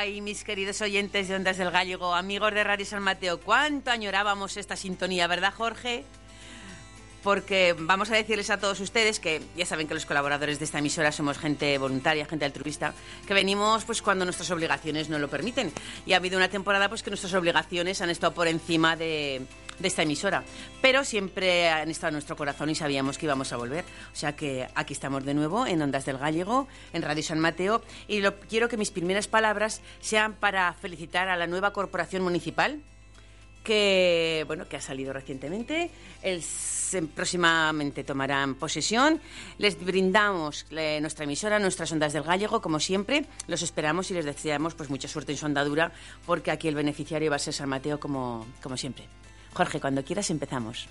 Ay, mis queridos oyentes de Ondas del Gallego, amigos de Radio San Mateo, cuánto añorábamos esta sintonía, ¿verdad, Jorge? Porque vamos a decirles a todos ustedes que ya saben que los colaboradores de esta emisora somos gente voluntaria, gente altruista, que venimos pues cuando nuestras obligaciones no lo permiten. Y ha habido una temporada pues que nuestras obligaciones han estado por encima de, de esta emisora. Pero siempre han estado en nuestro corazón y sabíamos que íbamos a volver. O sea que aquí estamos de nuevo en Ondas del Gallego, en Radio San Mateo. Y lo, quiero que mis primeras palabras sean para felicitar a la nueva corporación municipal que bueno que ha salido recientemente. El, próximamente tomarán posesión. Les brindamos eh, nuestra emisora, nuestras ondas del gallego, como siempre. Los esperamos y les deseamos pues mucha suerte en su andadura, porque aquí el beneficiario va a ser San Mateo como, como siempre. Jorge, cuando quieras empezamos.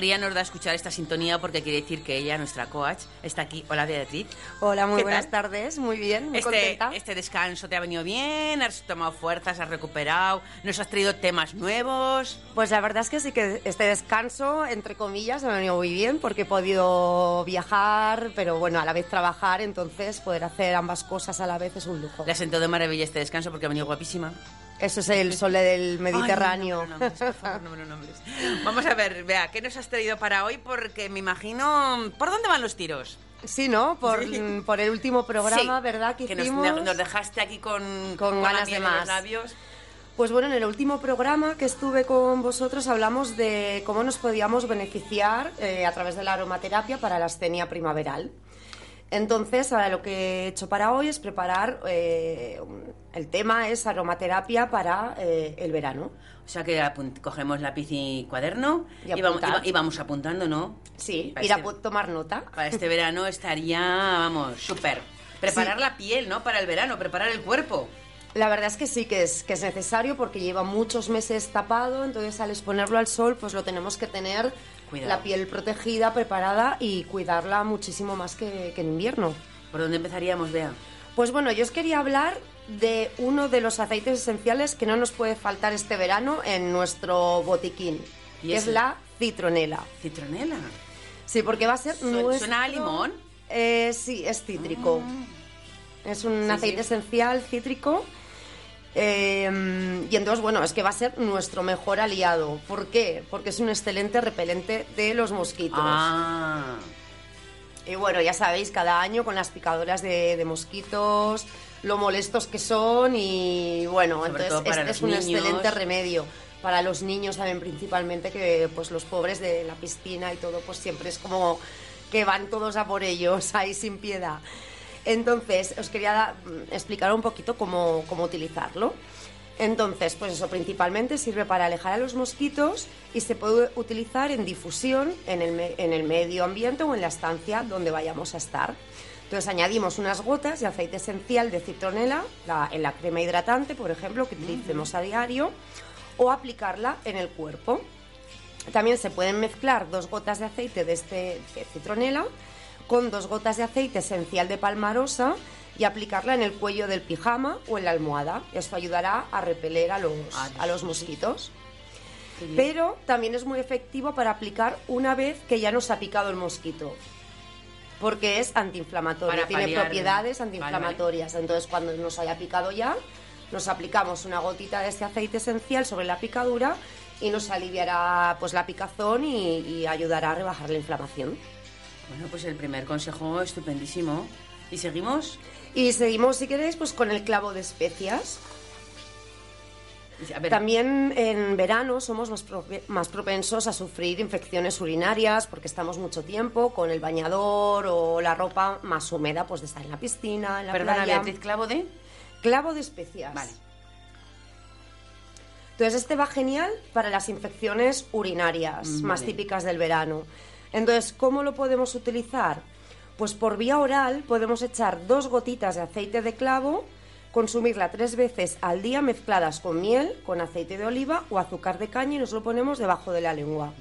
Alegría nos da escuchar esta sintonía porque quiere decir que ella, nuestra coach, está aquí. Hola Beatriz. Hola, muy buenas tardes, muy bien, muy este, contenta. Este descanso te ha venido bien, has tomado fuerzas, has recuperado, nos has traído temas nuevos. Pues la verdad es que sí que este descanso, entre comillas, me ha venido muy bien porque he podido viajar, pero bueno, a la vez trabajar, entonces poder hacer ambas cosas a la vez es un lujo. Le ha sentado de maravilla este descanso porque ha venido guapísima. Eso es el sol del Mediterráneo. Vamos a ver, vea, ¿qué nos has traído para hoy? Porque me imagino... ¿Por dónde van los tiros? Sí, ¿no? Por, por el último programa, ¿verdad? Que, Nos, dejaste aquí con, con, ganas de más. labios. Pues bueno, en el último programa que estuve con vosotros hablamos de cómo nos podíamos beneficiar eh, a través de la aromaterapia para la astenia primaveral. Entonces, ahora lo que he hecho para hoy es preparar, eh, el tema es aromaterapia para eh, el verano. O sea que cogemos lápiz y cuaderno y, vamos, apuntando, ¿no? Sí, ir a este tomar nota. Para este verano estaría, vamos, súper. Preparar la piel, ¿no? Para el verano, preparar el cuerpo. La verdad es que sí que es, que es necesario porque lleva muchos meses tapado, entonces al exponerlo al sol pues lo tenemos que tener la piel protegida, preparada y cuidarla muchísimo más que, en invierno. ¿Por dónde empezaríamos, Bea? Pues bueno, yo os quería hablar de uno de los aceites esenciales que no nos puede faltar este verano en nuestro botiquín, que es la citronela. ¿Citronela? Sí, porque va a ser nuestro... ¿Suena a limón? Eh, sí, es cítrico. Ah. Es un aceite esencial cítrico Em, y entonces, bueno, es que va a ser nuestro mejor aliado. ¿Por qué? Porque es un excelente repelente de los mosquitos. Ah. Y bueno, ya sabéis, cada año con las picadoras de, mosquitos, lo molestos que son y bueno, entonces este es un excelente remedio para los niños también principalmente, que pues los pobres de la piscina y todo, pues siempre es como que van todos a por ellos ahí sin piedad. Entonces, os quería mm, explicar un poquito cómo, utilizarlo. Entonces, pues eso principalmente sirve para alejar a los mosquitos y se puede utilizar en difusión en el, medio ambiente o en la estancia donde vayamos a estar. Entonces añadimos unas gotas de aceite esencial de citronela en la crema hidratante, por ejemplo, que utilicemos a diario, o aplicarla en el cuerpo. También se pueden mezclar dos gotas de aceite de, este, de citronela con dos gotas de aceite esencial de palmarosa y aplicarla en el cuello del pijama o en la almohada. Esto ayudará a repeler a los, a los mosquitos. Pero también es muy efectivo para aplicar una vez que ya nos ha picado el mosquito. Porque es antiinflamatorio, tiene propiedades antiinflamatorias. Entonces, cuando nos haya picado ya, nos aplicamos una gotita de este aceite esencial sobre la picadura y nos aliviará pues la picazón y, ayudará a rebajar la inflamación. Bueno, pues el primer consejo estupendísimo. ¿Y seguimos? Y seguimos, si queréis, pues con el clavo de especias. También en verano somos más, más, propensos a sufrir infecciones urinarias porque estamos mucho tiempo con el bañador o la ropa más húmeda, pues de estar en la piscina, en la Perdona, Beatriz, ¿clavo de? Clavo de especias. Vale. Entonces, este va genial para las infecciones urinarias mm, más típicas del verano. Entonces, ¿cómo lo podemos utilizar? Pues por vía oral podemos echar dos gotitas de aceite de clavo, consumirla tres veces al día mezcladas con miel, con aceite de oliva o azúcar de caña y nos lo ponemos debajo de la lengua.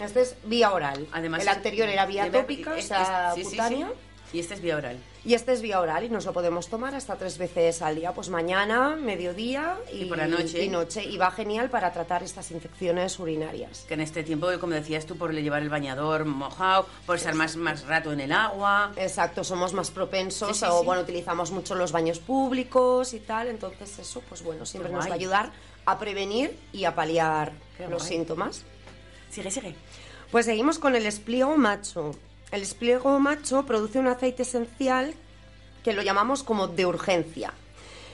Este es vía oral. Además, el anterior era vía tópica, o sea, cutánea. Y este es vía oral. Y este es vía oral y nos lo podemos tomar hasta tres veces al día, pues mañana, mediodía y, por la noche. y noche. Y va genial para tratar estas infecciones urinarias. Que en este tiempo, como decías tú, por llevar el bañador mojado, por estar más, más rato en el agua. Exacto, somos más propensos o, bueno, utilizamos mucho los baños públicos y tal. Entonces eso, pues bueno, siempre nos va a ayudar a prevenir y a paliar los síntomas. Sigue, sigue. Pues seguimos con el espliego macho. El espliego macho produce un aceite esencial que lo llamamos como de urgencia.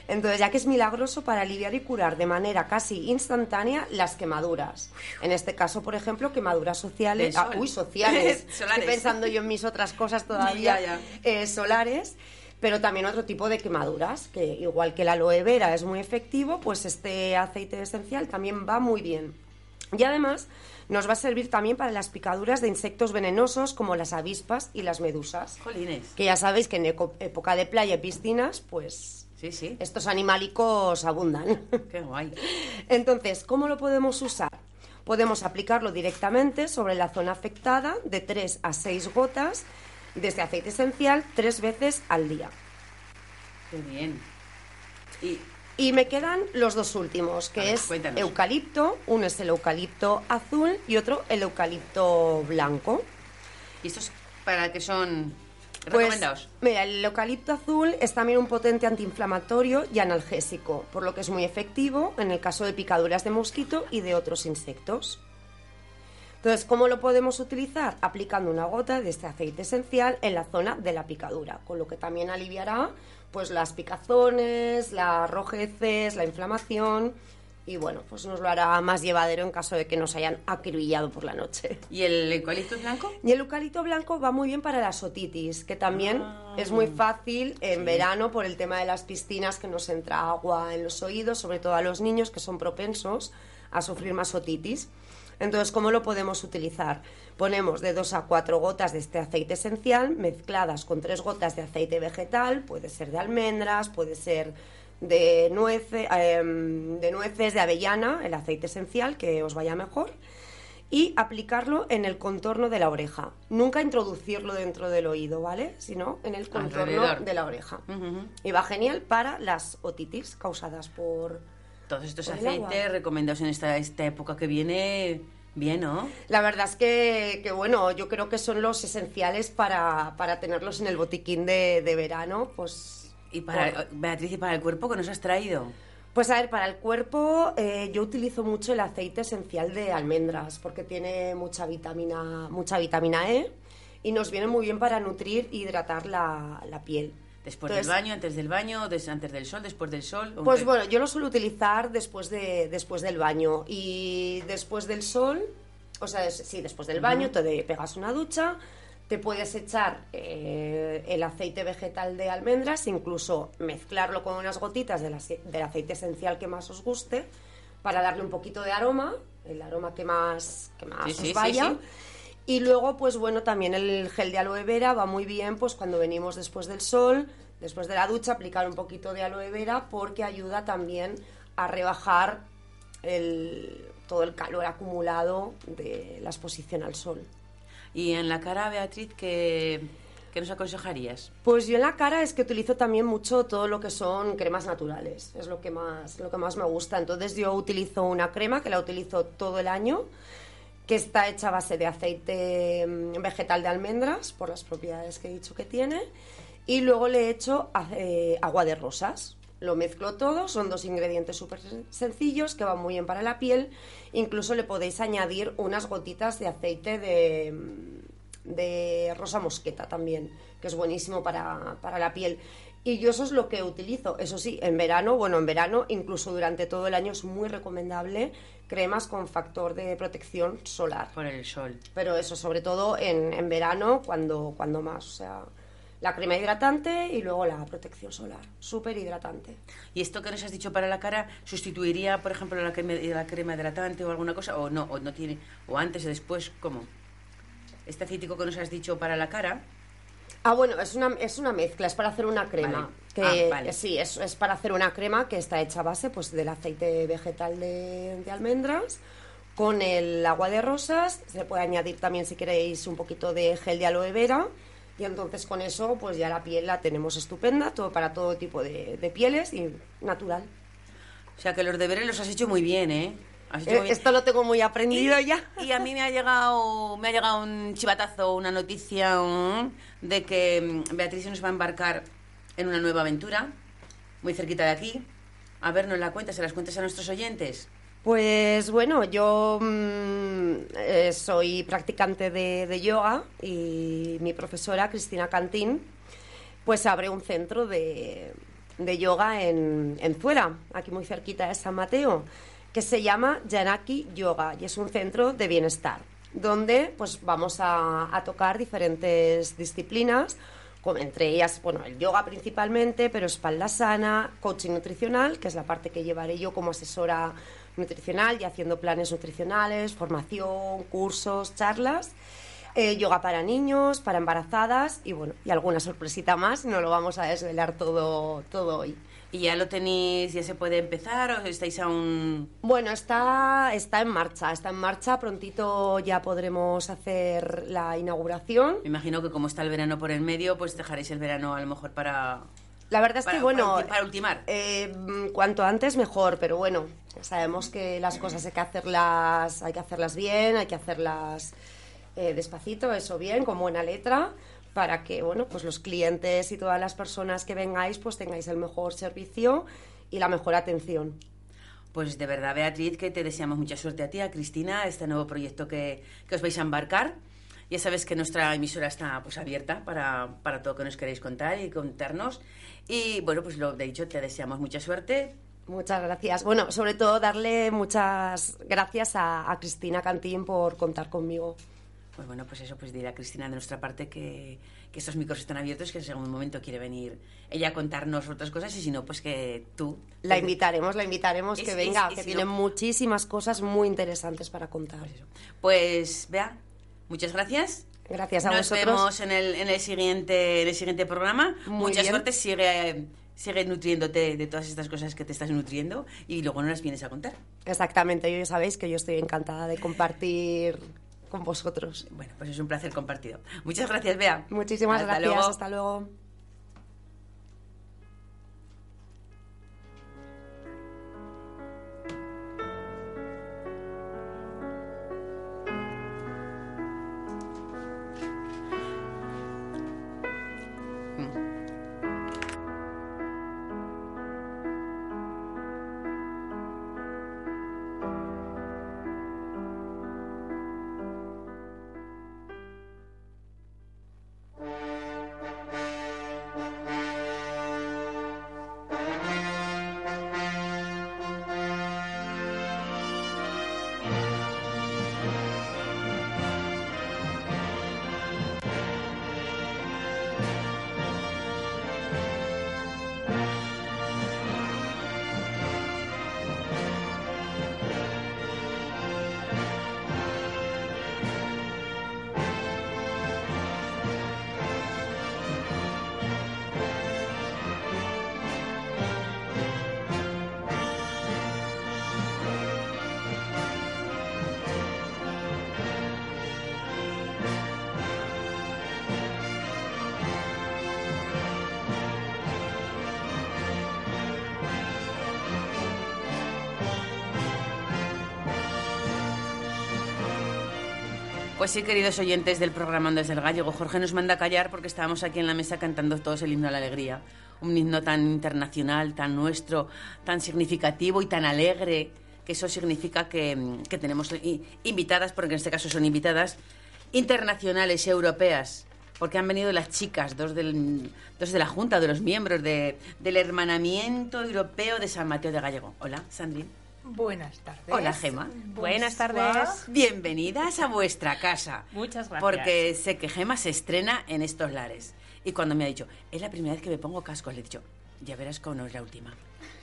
Entonces, ya que es milagroso para aliviar y curar de manera casi instantánea las quemaduras. En este caso, por ejemplo, quemaduras sociales. Ah, uy, sociales. Estoy pensando yo en mis otras cosas todavía. Eh, solares. Pero también otro tipo de quemaduras, que igual que el aloe vera es muy efectivo, pues este aceite esencial también va muy bien. Y además nos va a servir también para las picaduras de insectos venenosos como las avispas y las medusas. Jolines. Que ya sabéis que en época de playa y piscinas, pues sí, sí. estos animálicos abundan. Qué guay. Entonces, ¿cómo lo podemos usar? Podemos aplicarlo directamente sobre la zona afectada de 3 a 6 gotas de este aceite esencial tres veces al día. Qué bien. Y y me quedan los dos últimos, que es eucalipto. Uno es el eucalipto azul y otro el eucalipto blanco. ¿Y estos para qué son pues, recomendados? Mira, el eucalipto azul es también un potente antiinflamatorio y analgésico, por lo que es muy efectivo en el caso de picaduras de mosquito y de otros insectos. Entonces, ¿cómo lo podemos utilizar? Aplicando una gota de este aceite esencial en la zona de la picadura, con lo que también aliviará pues las picazones, las rojeces, la inflamación y bueno, pues nos lo hará más llevadero en caso de que nos hayan acribillado por la noche. ¿Y el eucalipto blanco? Y el eucalipto blanco va muy bien para la otitis, que también ah. es muy fácil en verano por el tema de las piscinas que nos entra agua en los oídos, sobre todo a los niños que son propensos a sufrir más otitis. Entonces, ¿cómo lo podemos utilizar? Ponemos de 2 a 4 gotas de este aceite esencial mezcladas con 3 gotas de aceite vegetal, puede ser de almendras, puede ser de, em, de nueces, de avellana, el aceite esencial, que os vaya mejor, y aplicarlo en el contorno de la oreja. Nunca introducirlo dentro del oído, ¿vale? Sino en el contorno de la oreja. Y va genial para las otitis causadas por todos estos aceites recomendados en esta, esta época que viene, bien, ¿no? La verdad es que, que bueno, yo creo que son los esenciales para, para tenerlos en el botiquín de, de verano, pues... Y para, Beatriz, ¿y para el cuerpo que nos has traído? Pues a ver, para el cuerpo eh, yo utilizo mucho el aceite esencial de almendras porque tiene mucha vitamina, mucha vitamina E y nos viene muy bien para nutrir e hidratar la, la piel. Después del baño, antes del baño, antes del sol, después del sol. Pues bueno, yo lo suelo utilizar después, de, después del baño y después del sol, o sea, sí, después del baño, te pegas una ducha, te puedes echar eh, el aceite vegetal de almendras, incluso mezclarlo con unas gotitas del, aceite esencial que más os guste, para darle un poquito de aroma, el aroma que más, que más os vaya. Y luego, pues bueno, también el gel de aloe vera va muy bien, pues cuando venimos después del sol, después de la ducha, aplicar un poquito de aloe vera porque ayuda también a rebajar el, todo el calor acumulado de la exposición al sol. ¿Y en la cara, Beatriz, qué, qué nos aconsejarías? Pues yo en la cara es que utilizo también mucho todo lo que son cremas naturales, es lo que más, lo que más me gusta. Entonces yo utilizo una crema que la utilizo todo el año que está hecha a base de aceite mm, vegetal de almendras, por las propiedades que he dicho que tiene, y luego le he hecho eh, agua de rosas. Lo mezclo todo, son dos ingredientes súper sencillos que van muy bien para la piel. Incluso le podéis añadir unas gotitas de aceite de, de rosa mosqueta también, que es buenísimo para, para la piel. Y yo eso es lo que utilizo. Eso sí, en verano, bueno, en verano, incluso durante todo el año es muy recomendable cremas con factor de protección solar. Por el sol. Pero eso, sobre todo en, en verano, cuando, cuando más. O sea, la crema hidratante y luego la protección solar. Súper hidratante. ¿Y esto que nos has dicho para la cara sustituiría, por ejemplo, la crema, la crema hidratante o alguna cosa? ¿O no? ¿O no tiene? ¿O antes o después? ¿Cómo? Este acítico que nos has dicho para la cara Ah, bueno, es una, es una mezcla, es para hacer una crema. Que, ah, Sí, es, es, para hacer una crema que está hecha a base pues, del aceite vegetal de, almendras con el agua de rosas. Se puede añadir también, si queréis, un poquito de gel de aloe vera. Y entonces con eso, pues ya la piel la tenemos estupenda, todo para todo tipo de, de pieles y natural. O sea que los deberes los has hecho muy bien, ¿eh? Eh, esto lo tengo muy aprendido ya. Y a mí me ha llegado, me ha llegado un chivatazo, una noticia de que mm, Beatriz nos va a embarcar en una nueva aventura, muy cerquita de aquí. A ver, nos la cuentas, se las cuentas a nuestros oyentes. Pues bueno, yo mm, eh, soy practicante de, yoga y mi profesora, Cristina Cantín, pues abre un centro de, yoga en, en Zuela, aquí muy cerquita de San Mateo que se llama Janaki Yoga y es un centro de bienestar donde pues vamos a, tocar diferentes disciplinas como entre ellas, bueno, el yoga principalmente, pero espalda sana, coaching nutricional, que es la parte que llevaré yo como asesora nutricional y haciendo planes nutricionales, formación, cursos, charlas, eh, yoga para niños, para embarazadas y bueno, y alguna sorpresita más, no lo vamos a desvelar todo, todo hoy. ¿Y ya lo tenéis, ya se puede empezar o estáis aún...? Bueno, está, está en marcha, está en marcha. Prontito ya podremos hacer la inauguración. Me imagino que como está el verano por el medio, pues dejaréis el verano a lo mejor para... La verdad es que, bueno... Para, ultimar. Eh, cuanto antes mejor, pero bueno, sabemos que las cosas hay que hacerlas, hay que hacerlas bien, hay que hacerlas eh, despacito, eso bien, con buena letra para que bueno, pues los clientes y todas las personas que vengáis pues tengáis el mejor servicio y la mejor atención. Pues de verdad, Beatriz, que te deseamos mucha suerte a ti, a Cristina, este nuevo proyecto que, os vais a embarcar. Ya sabes que nuestra emisora está pues abierta para, para todo lo que nos queréis contar y contarnos. Y bueno, pues lo de dicho, te deseamos mucha suerte. Muchas gracias. Bueno, sobre todo darle muchas gracias a, a Cristina Cantín por contar conmigo. Pues bueno, pues eso, pues diré a Cristina de nuestra parte que, que estos micros están abiertos, que en algún momento quiere venir ella a contarnos otras cosas y si no, pues que tú... La invitaremos, la invitaremos que venga, que tiene muchísimas cosas muy interesantes para contar. Pues, pues vea, muchas gracias. Gracias a Nos vosotros. Nos vemos en el, en el, siguiente, en el siguiente programa. Mucha suerte, sigue sigue nutriéndote de todas estas cosas que te estás nutriendo y luego no las vienes a contar. Exactamente, yo ya sabéis que yo estoy encantada de compartir con vosotros. Bueno, pues es un placer compartido. Muchas gracias, Bea. Muchísimas gracias. Hasta luego. Pues sí, queridos oyentes del programa Desde el Gallego, Jorge nos manda a callar porque estábamos aquí en la mesa cantando todos el himno a la alegría. un himno tan internacional, tan nuestro, tan significativo y tan alegre, que eso significa que, que tenemos invitadas, porque en este caso son invitadas, internacionales, europeas, porque han venido las chicas, dos, del, dos de la Junta, de los miembros de, del Hermanamiento Europeo de San Mateo de Gallego. Hola, Sandrine. Buenas tardes. Hola, Gema. Buenas tardes. Bienvenidas a vuestra casa. Muchas gracias. Porque sé que Gema se estrena en estos lares. Y cuando me ha dicho, es la primera vez que me pongo cascos, le he dicho, ya verás cómo no es la última.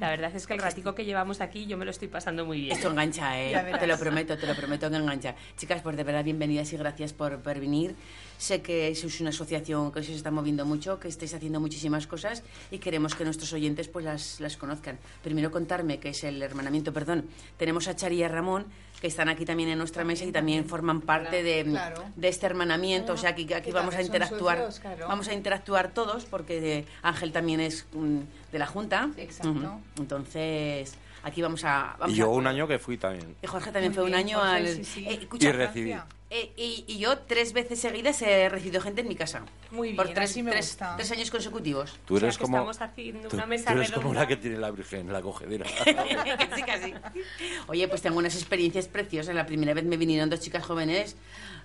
La verdad es que el ratico que llevamos aquí yo me lo estoy pasando muy bien. Esto engancha, ¿eh? Te lo prometo, te lo prometo que engancha. Chicas, pues de verdad bienvenidas y gracias por, por venir. Sé que sois una asociación que se está moviendo mucho, que estáis haciendo muchísimas cosas y queremos que nuestros oyentes pues las, las conozcan. Primero contarme que es el hermanamiento, perdón. Tenemos a Chari y a Ramón que están aquí también en nuestra mesa y también forman parte de, de, este hermanamiento. o sea, aquí, aquí vamos a interactuar. Vamos a interactuar todos porque Ángel también es mm, de la Junta. Exacto. Entonces, aquí vamos a... y yo un año que fui también. Y Jorge también fue un año al... Eh, y recibí. Eh, y, yo tres veces seguidas he recibido gente en mi casa. Muy bien, por tres, tres, tres, años consecutivos. Tú eres como, estamos haciendo una mesa tú eres como la que tiene la Virgen, la cogedera. casi, casi. Oye, pues tengo unas experiencias preciosas. La primera vez me vinieron dos chicas jóvenes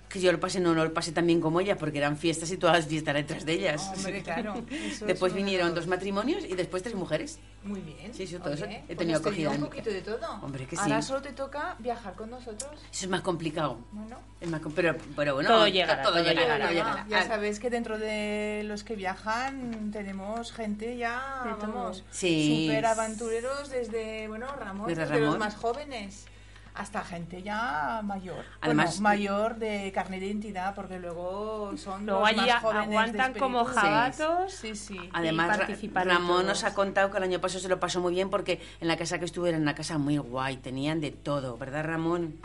que yo lo pasé, no, no lo pasé tan bien como ella, porque eran fiestas y todas las fiestas detrás de ellas. Hombre, claro. después vinieron dos matrimonios y después tres mujeres. Muy bien. Sí, sí, todo eso he pues tenido acogida. un poquito de todo. Hombre, que sí. Ahora solo te toca viajar con nosotros. Eso es más complicado. Bueno. Es más, pero, pero bueno, todo llegará. Todo, llegará, Ya sabes que dentro de los que viajan tenemos gente ya, vamos, sí. súper aventureros desde, bueno, Ramón, desde, desde los más jóvenes hasta gente ya mayor. Además, mayor de carne de identidad, porque luego son luego los más jóvenes aguantan como jabatos. Sí, sí. Además, Ramón nos ha contado que el año pasado se lo pasó muy bien porque en la casa que estuve era una casa muy guay, tenían de todo, ¿verdad, Ramón?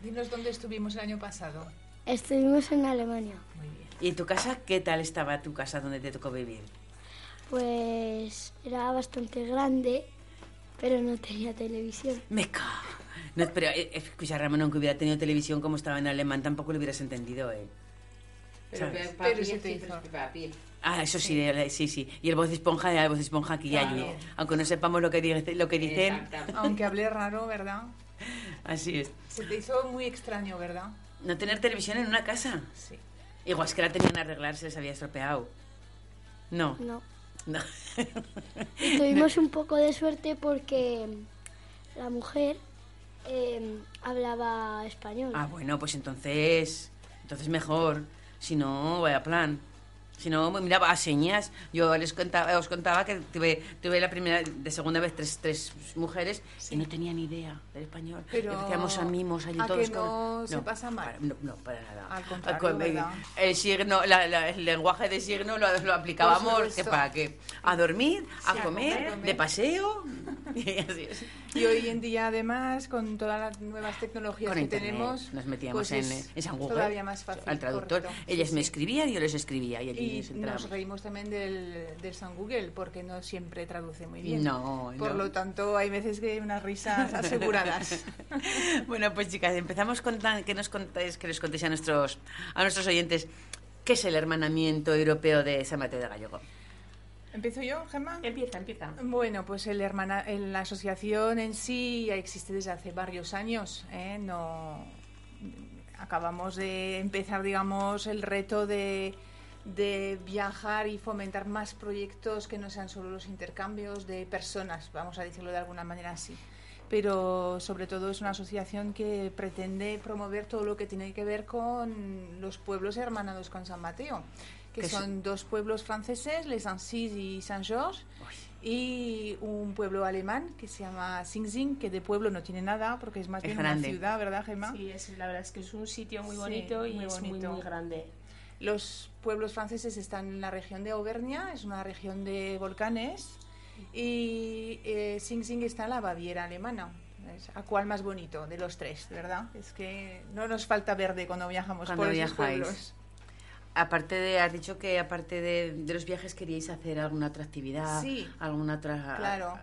Dinos dónde estuvimos el año pasado. Estuvimos en Alemania. Muy bien. ¿Y tu casa? ¿Qué tal estaba tu casa donde te tocó vivir? Pues era bastante grande, pero no tenía televisión. Me cago. No, pero eh, escucha, Ramón, aunque hubiera tenido televisión como estaba en alemán, tampoco lo hubieras entendido, ¿eh? Pero, pero se te hizo. Ah, eso sí, sí, sí. Y el voz de esponja el voz de esponja aquí y allí. Aunque no sepamos lo que, dice, lo que dicen. Aunque hable raro, ¿verdad? Así es. Se te hizo muy extraño, ¿verdad? No tener televisión en una casa. Sí. Igual es que la tenían a arreglar, se les había estropeado. No. No. No. tuvimos un poco de suerte porque la mujer eh, hablaba español. Ah, bueno, pues entonces, entonces mejor. Si no, vaya plan. Si no, miraba a señas. Yo les contaba, os contaba que tuve, tuve la primera, de segunda vez tres, tres mujeres y no tenía ni idea del español. Pero Empezamos a mimos allí ¿a todos. Que no, se pasa mal. no, no, para nada. Al contrario, el, signo, el lenguaje de signo lo, lo aplicábamos que para qué. A dormir, a, comer, de paseo. y así es. Y hoy en día, además, con todas las nuevas tecnologías que tenemos, nos metíamos pues en, en San Google, todavía más fácil, al traductor. Ellas me escribían y yo les escribía. Y, y nos reímos también del, del, San Google, porque no siempre traduce muy bien. No, Por lo tanto, hay veces que hay unas risas aseguradas. bueno, pues chicas, empezamos con que nos contáis, que les contéis a nuestros, a nuestros oyentes qué es el hermanamiento europeo de San Mateo de Gallego. ¿Empiezo yo, Gemma? Empieza, empieza. Bueno, pues el hermana, la asociación en sí ya existe desde hace varios años. ¿eh? No, acabamos de empezar, digamos, el reto de, de viajar y fomentar más proyectos que no sean solo los intercambios de personas, vamos a decirlo de alguna manera así. Pero sobre todo es una asociación que pretende promover todo lo que tiene que ver con los pueblos hermanados con San Mateo que son dos pueblos franceses, Les Ancis y Saint-Georges, y un pueblo alemán que se llama Sing que de pueblo no tiene nada porque es más bien una ciudad, ¿verdad, Gemma? Sí, es, la verdad es que es un sitio muy bonito y es muy, muy grande. Los pueblos franceses están en la región de Auvernia, es una región de volcanes, y eh, Sing Sing está en la Baviera alemana. ¿A cuál más bonito de los tres, verdad? Es que no nos falta verde cuando viajamos por esos pueblos. Aparte de, has dicho que aparte de, los viajes queríais hacer alguna otra actividad, sí, alguna otra... Claro.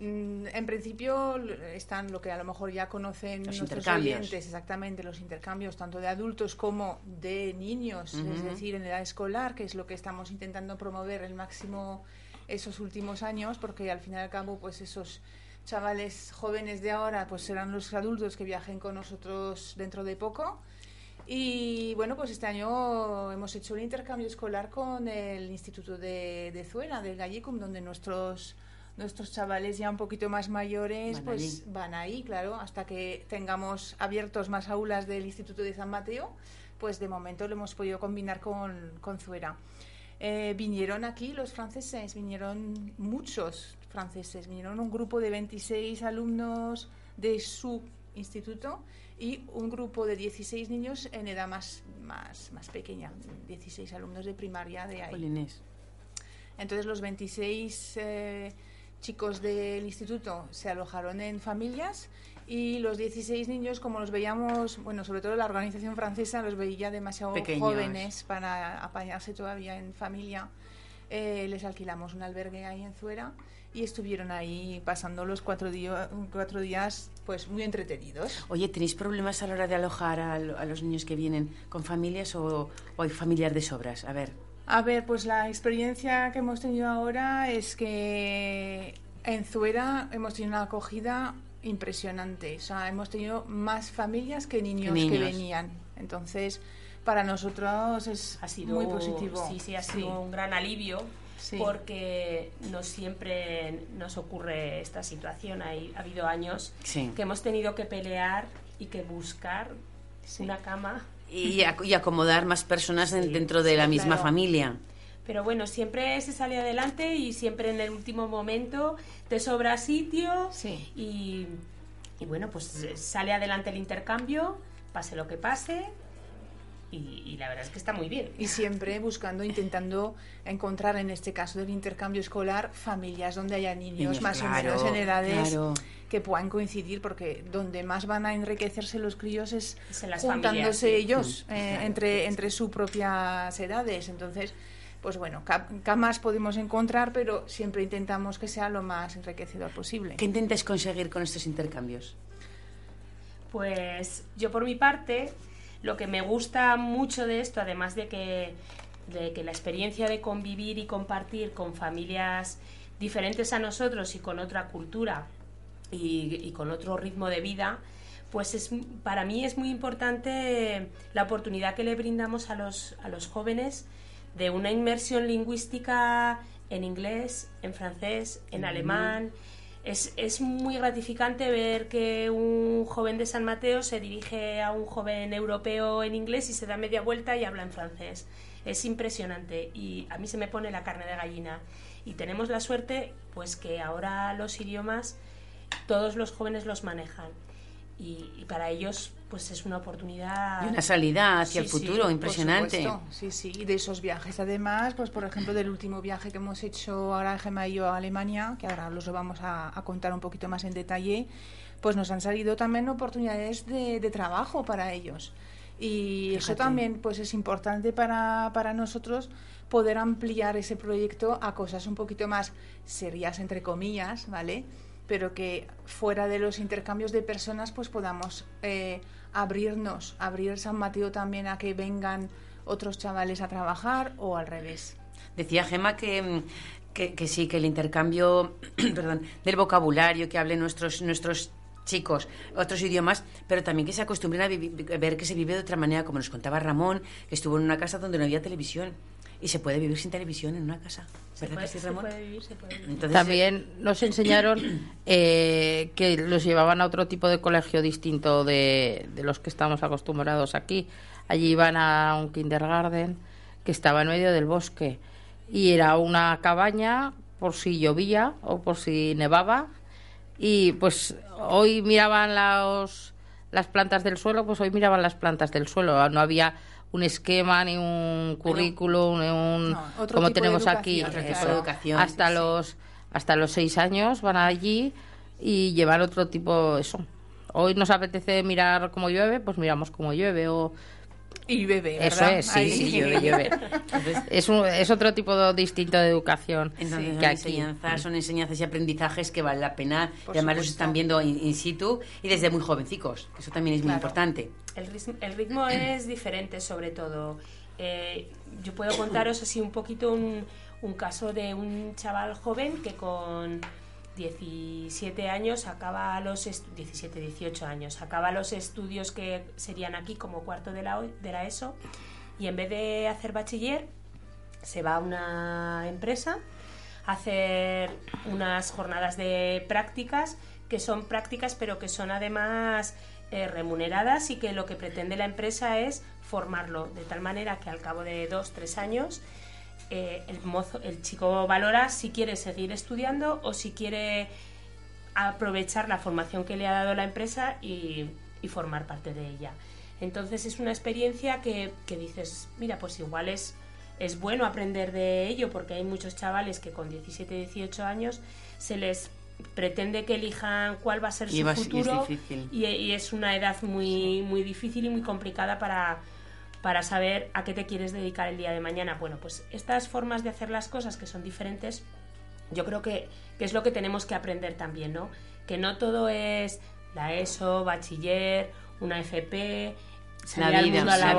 Mm, en principio están lo que a lo mejor ya conocen los nuestros oyentes, exactamente, los intercambios tanto de adultos como de niños, es decir, en edad escolar, que es lo que estamos intentando promover el máximo esos últimos años, porque al fin y al cabo, pues esos chavales jóvenes de ahora, pues serán los adultos que viajen con nosotros dentro de poco. Y bueno, pues este año hemos hecho un intercambio escolar con el Instituto de, de Zuela, del Gallicum, donde nuestros nuestros chavales ya un poquito más mayores pues van ahí, claro, hasta que tengamos abiertos más aulas del Instituto de San Mateo, pues de momento lo hemos podido combinar con, con Zuera. Eh, vinieron aquí los franceses, vinieron muchos franceses, vinieron un grupo de 26 alumnos de su instituto y un grupo de 16 niños en edad más, más, más pequeña, 16 alumnos de primaria de ahí. Entonces los 26 eh, chicos del instituto se alojaron en familias y los 16 niños, como los veíamos, bueno, sobre todo la organización francesa los veía demasiado jóvenes para apañarse todavía en familia. Eh, les alquilamos un albergue ahí en Zuera y estuvieron ahí pasando los cuatro, cuatro días pues muy entretenidos. Oye, ¿tenéis problemas a la hora de alojar a, los niños que vienen con familias o, o hay familias de sobras? A ver. A ver, pues la experiencia que hemos tenido ahora es que en Zuera hemos tenido una acogida impresionante. O sea, hemos tenido más familias que niños que, venían. Entonces, para nosotros es ha sido, muy positivo. Sí, sí, ha sido un gran alivio. Porque no siempre nos ocurre esta situación. Hay, ha habido años que hemos tenido que pelear y que buscar una cama. Y, acomodar más personas dentro de la misma familia. Pero bueno, siempre se sale adelante y siempre en el último momento te sobra sitio y, y bueno, pues sale adelante el intercambio, pase lo que pase, y, la verdad es que está muy bien. Y siempre buscando, intentando encontrar, en este caso del intercambio escolar, familias donde haya niños, más o menos en edades que puedan coincidir, porque donde más van a enriquecerse los críos es, juntándose ellos eh, entre, entre sus propias edades. Entonces, pues bueno, camas podemos encontrar, pero siempre intentamos que sea lo más enriquecedor posible. ¿Qué intentas conseguir con estos intercambios? Pues yo por mi parte lo que me gusta mucho de esto, además de que, de que la experiencia de convivir y compartir con familias diferentes a nosotros y con otra cultura y, con otro ritmo de vida, pues es, para mí es muy importante la oportunidad que le brindamos a los, a los jóvenes de una inmersión lingüística en inglés, en francés, en alemán, es, es, muy gratificante ver que un joven de San Mateo se dirige a un joven europeo en inglés y se da media vuelta y habla en francés. Es impresionante y a mí se me pone la carne de gallina. Y tenemos la suerte, pues que ahora los idiomas todos los jóvenes los manejan y, para ellos pues es una oportunidad. Y una salida hacia el futuro impresionante. sí sí y de esos viajes. Además pues por ejemplo del último viaje que hemos hecho ahora Gemma y yo a Alemania que ahora los vamos a, contar un poquito más en detalle pues nos han salido también oportunidades de, trabajo para ellos. Y eso también pues es importante para, para nosotros poder ampliar ese proyecto a cosas un poquito más serias entre comillas vale pero que fuera de los intercambios de personas pues podamos eh, abrirnos, abrir San Mateo también a que vengan otros chavales a trabajar o al revés. Decía Gema que, que, sí, que el intercambio del vocabulario, que hablen nuestros, nuestros chicos otros idiomas, pero también que se acostumbren a, ver que se vive de otra manera, como nos contaba Ramón, que estuvo en una casa donde no había televisión y se puede vivir sin televisión en una casa. ¿Verdad que sí, Ramón? Se puede vivir, se puede vivir. También eh, nos enseñaron eh, que los llevaban a otro tipo de colegio distinto de, de los que estamos acostumbrados aquí. Allí iban a un kindergarten que estaba en medio del bosque y era una cabaña por si llovía o por si nevaba y pues hoy miraban los, las plantas del suelo, pues hoy miraban las plantas del suelo, no había un esquema ni un currículum, ni un como tenemos aquí, hasta los hasta los seis años van allí y llevar otro tipo eso. Hoy nos apetece mirar cómo llueve, pues miramos cómo llueve o y bebé, Eso es, sí, sí, llueve, llueve. es, un, es otro tipo distinto de educación. Entonces, son enseñanzas y aprendizajes que vale la pena. y además los están viendo in, situ y desde muy jovencicos. Eso también es muy importante. El, ritmo es diferente, sobre todo. Eh, yo puedo contaros así un poquito un, caso de un chaval joven que con 17 años acaba los 17, 18 años, acaba los estudios que serían aquí como cuarto de la ESO y en vez de hacer bachiller se va a una empresa a hacer unas jornadas de prácticas que son prácticas pero que son además eh, remuneradas y que lo que pretende la empresa es formarlo de tal manera que al cabo de dos, tres años eh, el, mozo, el chico valora si quiere seguir estudiando o si quiere aprovechar la formación que le ha dado la empresa y, formar parte de ella. Entonces es una experiencia que, dices, mira, pues igual es, es bueno aprender de ello porque hay muchos chavales que con 17, 18 años se les pretende que elijan cuál va a ser su futuro y es, una edad muy, muy difícil y muy complicada para, para saber a qué te quieres dedicar el día de mañana. Bueno, pues estas formas de hacer las cosas que son diferentes, yo creo que, es lo que tenemos que aprender también, ¿no? Que no todo es la ESO, bachiller, una FP, la vida, la,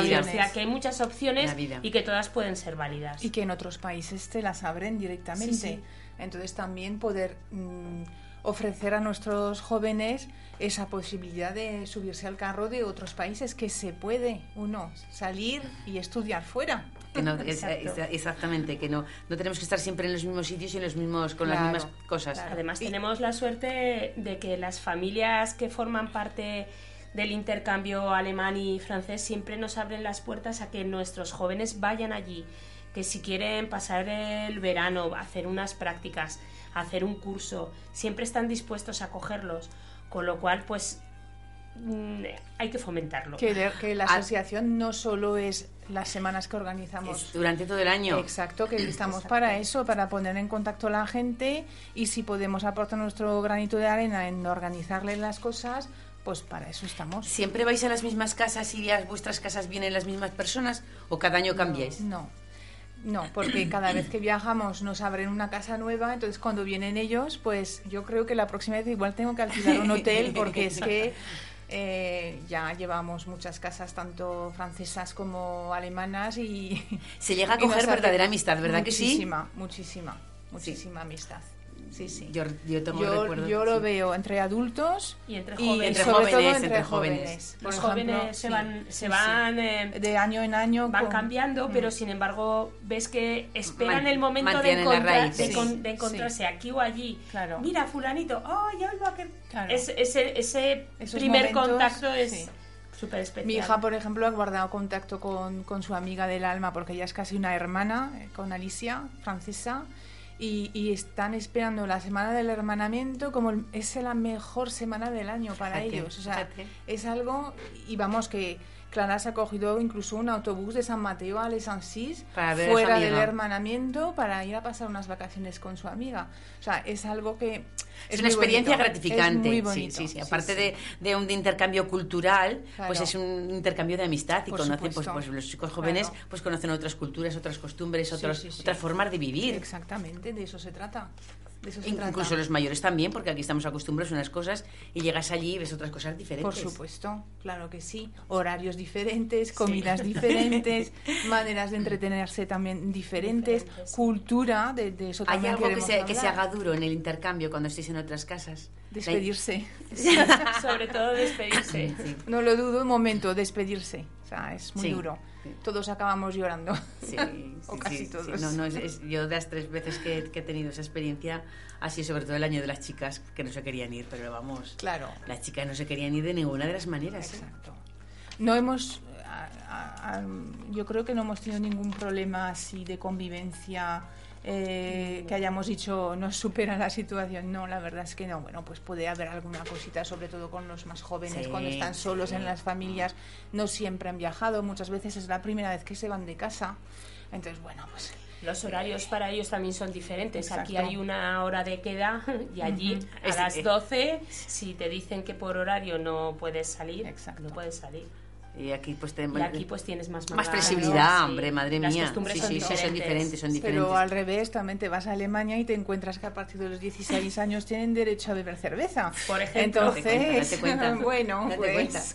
vida, que hay muchas opciones y que todas pueden ser válidas. Y que en otros países te las abren directamente. Entonces también poder mm, ofrecer a nuestros jóvenes esa posibilidad de subirse al carro de otros países, que se puede uno salir y estudiar fuera. exactamente, que no, no tenemos que estar siempre en los mismos sitios y en los mismos, con las mismas cosas. Además tenemos la suerte de que las familias que forman parte del intercambio alemán y francés siempre nos abren las puertas a que nuestros jóvenes vayan allí, que si quieren pasar el verano, hacer unas prácticas, hacer un curso, siempre están dispuestos a cogerlos, con lo cual pues mm, hay que fomentarlo. Que, que la asociación no solo es las semanas que organizamos. durante todo el año. Exacto, que estamos para eso, para poner en contacto a la gente y si podemos aportar nuestro granito de arena en organizarle las cosas, pues para eso estamos. ¿Siempre vais a las mismas casas y a vuestras casas vienen las mismas personas o cada año cambiáis? no. No, porque cada vez que viajamos nos abren una casa nueva, entonces cuando vienen ellos, pues yo creo que la próxima vez igual tengo que alquilar un hotel porque es que eh, ya llevamos muchas casas, tanto francesas como alemanas y... Se llega a coger verdadera amistad, ¿verdad que sí? Muchísima, muchísima, muchísima amistad sí, sí. Yo, yo, yo lo veo entre adultos y entre jóvenes, y sobre todo entre, jóvenes. Los jóvenes se van, se van eh, de año en año van cambiando, pero mm. sin embargo ves que esperan el momento de, de, encontrarse aquí o allí. Claro. Mira, fulanito, oh, ya iba que ese, ese primer contacto es súper especial. Mi hija, por ejemplo, ha guardado contacto con, con, su amiga del alma porque ella es casi una hermana, eh, con Alicia, francesa y, están esperando la semana del hermanamiento como es la mejor semana del año para ellos. O sea, es algo, y vamos que Clara se ha cogido incluso un autobús de San Mateo a Les fuera del hermanamiento para ir a pasar unas vacaciones con su amiga. O sea, es algo que... Es, una experiencia gratificante. muy bonito. Sí, sí, Aparte De, de, un intercambio cultural, pues es un intercambio de amistad y conocen, pues, pues, los chicos jóvenes pues conocen otras culturas, otras costumbres, otras formas de vivir. Exactamente, de eso se trata. Incluso los mayores también, porque aquí estamos acostumbrados a unas cosas y llegas allí y ves otras cosas diferentes. Por supuesto, claro que sí. Horarios diferentes, comidas diferentes, maneras de entretenerse también diferentes, cultura, de, eso ¿Hay algo que se, que se, haga duro en el intercambio cuando estéis en otras casas? Despedirse. Sobre todo despedirse. No lo dudo un momento, despedirse. O sea, es muy duro todos acabamos llorando. Sí, o casi todos. No, no, es, yo de las tres veces que, he tenido esa experiencia, así sobre todo el año de las chicas, que no se querían ir, pero vamos, claro. las chicas no se querían ir de ninguna de las maneras. ¿eh? Exacto. No hemos, yo creo que no hemos tenido ningún problema así de convivencia eh, que hayamos dicho nos supera la situación. No, la verdad es que no. Bueno, pues puede haber alguna cosita, sobre todo con los más jóvenes, cuando están solos en las familias, no siempre han viajado, muchas veces es la primera vez que se van de casa. Entonces, bueno, pues los horarios para ellos también son diferentes. Aquí hay una hora de queda y allí a las 12, si te dicen que por horario no puedes salir, no puedes salir. Y aquí pues, aquí, pues tienes más más flexibilidad, hombre, madre mía. Las costumbres son, diferentes. son, diferentes, Pero al revés, también te vas a Alemania y te encuentras que a partir de los 16 años tienen derecho a beber cerveza. Por ejemplo. Entonces, bueno, pues...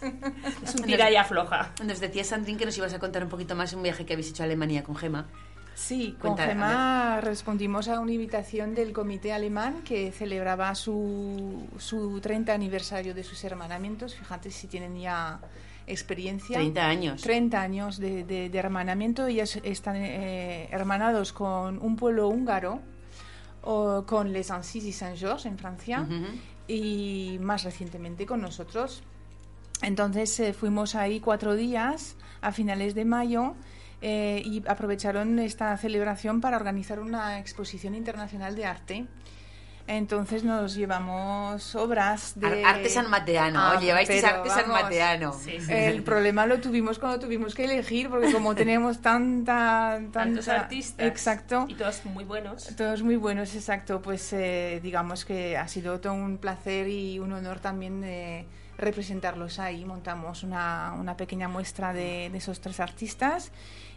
es un tira y afloja. Nos decía Sandrín que nos ibas a contar un poquito más un viaje que habéis hecho a Alemania con Gema. Sí, con Gemma respondimos a una invitación del comité alemán que celebraba su, su 30 aniversario de sus hermanamientos. Fíjate si tienen ya experiencia. 30 años. 30 años de, de, hermanamiento. Ellos están eh, hermanados con un pueblo húngaro, o con Les Ancis y Saint-Georges en Francia, y más recientemente con nosotros. Entonces eh, fuimos ahí cuatro días a finales de mayo eh, y aprovecharon esta celebración para organizar una exposición internacional de arte. Entonces nos llevamos obras de... Arte San Mateano, ah, oye, arte San Mateano. el problema lo tuvimos cuando tuvimos que elegir, porque como tenemos tanta... Tantos artistas. Exacto. Y todos muy buenos. Todos muy buenos, exacto. Pues eh, digamos que ha sido todo un placer y un honor también representarlos ahí. Montamos una, una pequeña muestra de, de esos tres artistas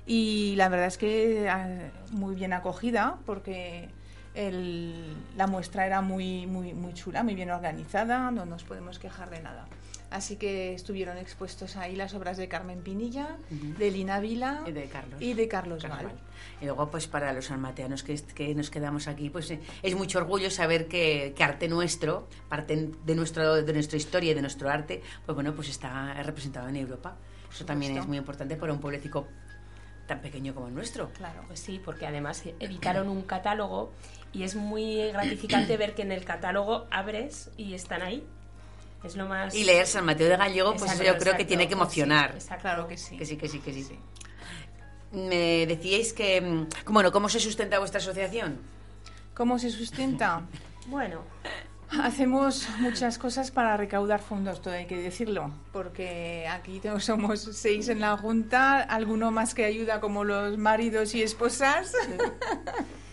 y la verdad es que ah, muy bien acogida porque la muestra era muy, muy, muy chula, muy bien organizada, no nos podemos quejar de nada. Así que estuvieron expuestos ahí las obras de Carmen Pinilla, de Lina Vila y de Carlos, y de Carlos, Y luego, pues para los almateanos que, que nos quedamos aquí, pues eh, es mucho orgullo saber que, que, arte nuestro, parte de, nuestro, de nuestra historia y de nuestro arte, pues bueno, pues está representado en Europa. Eso también es muy importante para un pueblecito tan pequeño como el nuestro. Claro, pues sí, porque además editaron un catálogo y es muy gratificante ver que en el catálogo abres y están ahí. Es lo más... Y leer San Mateo de Gallego, pues yo creo que tiene que pues emocionar. claro que sí. Que sí, que sí, que sí. Me decíais que, mm, bueno, ¿cómo se sustenta vuestra asociación? ¿Cómo se sustenta? bueno, Hacemos muchas cosas para recaudar fondos, todo hay que decirlo, porque aquí somos seis en la junta, alguno más que ayuda como los maridos y esposas,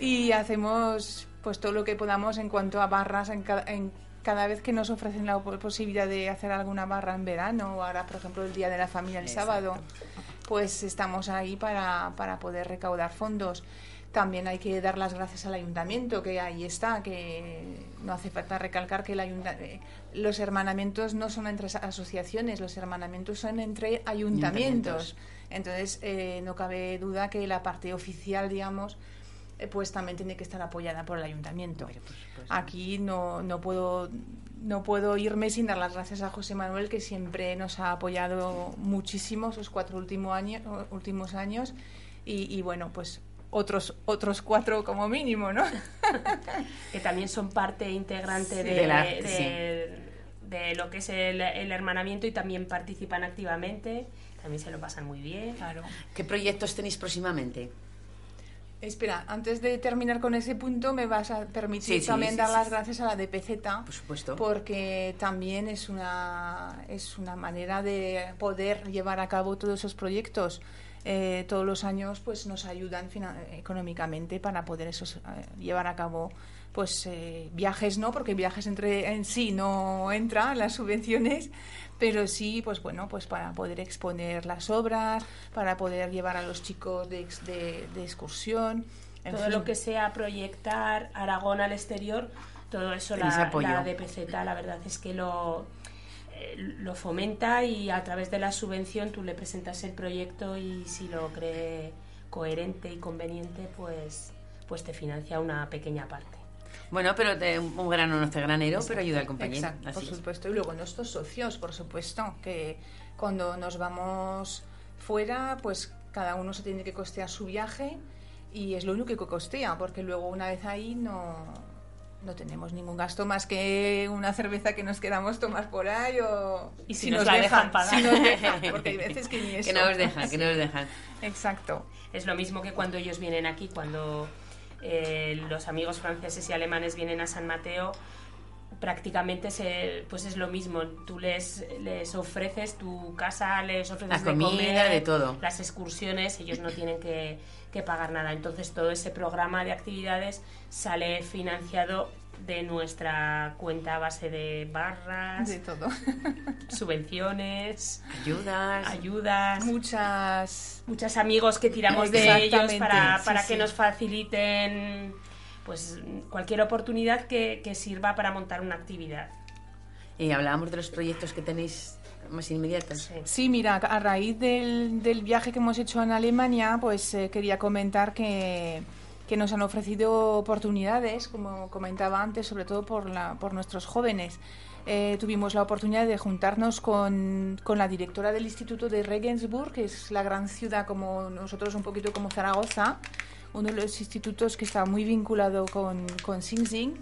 y hacemos pues todo lo que podamos en cuanto a barras en cada, vez que nos ofrecen la posibilidad de hacer alguna barra en verano o ahora por ejemplo el día de la familia el sábado pues estamos ahí para, para poder recaudar fondos. También hay que dar las gracias al ayuntamiento, que ahí está, que no hace falta recalcar que el eh, los hermanamientos no son entre asociaciones, los hermanamientos son entre ayuntamientos. Entonces, eh, no cabe duda que la parte oficial, digamos, pues también tiene que estar apoyada por el ayuntamiento. Aquí no, no puedo no puedo irme sin dar las gracias a José Manuel, que siempre nos ha apoyado muchísimo esos cuatro últimos años, últimos años. Y, y bueno, pues otros otros cuatro como mínimo, ¿no? que también son parte integrante de, de, lo que es el, hermanamiento y también participan activamente, también se lo pasan muy bien. Claro. ¿Qué proyectos tenéis próximamente? Espera, antes de terminar con ese punto, me vas a permitir también dar las gracias a la DPZ. Por supuesto. Porque también es una, es una manera de poder llevar a cabo todos esos proyectos. Eh, todos los años pues nos ayudan económicamente para poder eso, eh, llevar a cabo pues eh, viajes no porque viajes entre en sí no entran las subvenciones pero sí pues bueno pues para poder exponer las obras para poder llevar a los chicos de, de, excursión todo lo que sea proyectar Aragón al exterior todo eso la, la DPZ la verdad es que lo lo fomenta y a través de la subvención tú le presentas el proyecto y si lo cree coherente y conveniente, pues, pues te financia una pequeña parte. Bueno, pero un grano no hace granero, pero ayuda al compañero. por supuesto. Y luego nuestros socios, por supuesto, que cuando nos vamos fuera, pues cada uno se tiene que costear su viaje y es lo único que costea, porque luego una vez ahí no, no tenemos ningún gasto más que una cerveza que nos quedamos tomar por ahí o y si, nos, la dejan, pagar porque hay veces que ni eso que no os dejan que no os dejan exacto es lo mismo que cuando ellos vienen aquí cuando eh, los amigos franceses y alemanes vienen a San Mateo prácticamente se, pues es lo mismo. Tú les, les ofreces tu casa, les ofreces la comida, de, todo. las excursiones, ellos no tienen que, que, pagar nada. Entonces todo ese programa de actividades sale financiado de nuestra cuenta base de barras, de todo, subvenciones, ayudas, ayudas, muchas, muchos amigos que tiramos de ellos para, para que nos faciliten pues cualquier oportunidad que, que, sirva para montar una actividad. Eh, hablábamos de los proyectos que tenéis más inmediatos. Sí, mira, a raíz del, del viaje que hemos hecho en Alemania, pues eh, quería comentar que, que, nos han ofrecido oportunidades, como comentaba antes, sobre todo por, la, por nuestros jóvenes. Eh, tuvimos la oportunidad de juntarnos con, con, la directora del Instituto de Regensburg, que es la gran ciudad como nosotros, un poquito como Zaragoza, uno de los institutos que está muy vinculado con, con Sing Sing,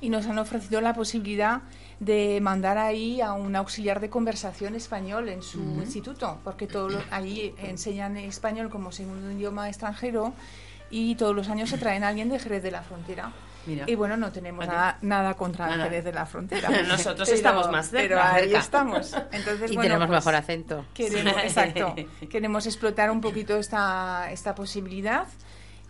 y nos han ofrecido la posibilidad de mandar ahí a un auxiliar de conversación español en su instituto, porque todos allí enseñan español como segundo idioma extranjero y todos los años se traen a alguien de Jerez de la Frontera. Y bueno, no tenemos nada, contra Jerez de la Frontera. Nosotros estamos más cerca. Pero ahí estamos. Entonces, y tenemos pues mejor acento. Queremos, exacto. Queremos explotar un poquito esta, esta posibilidad.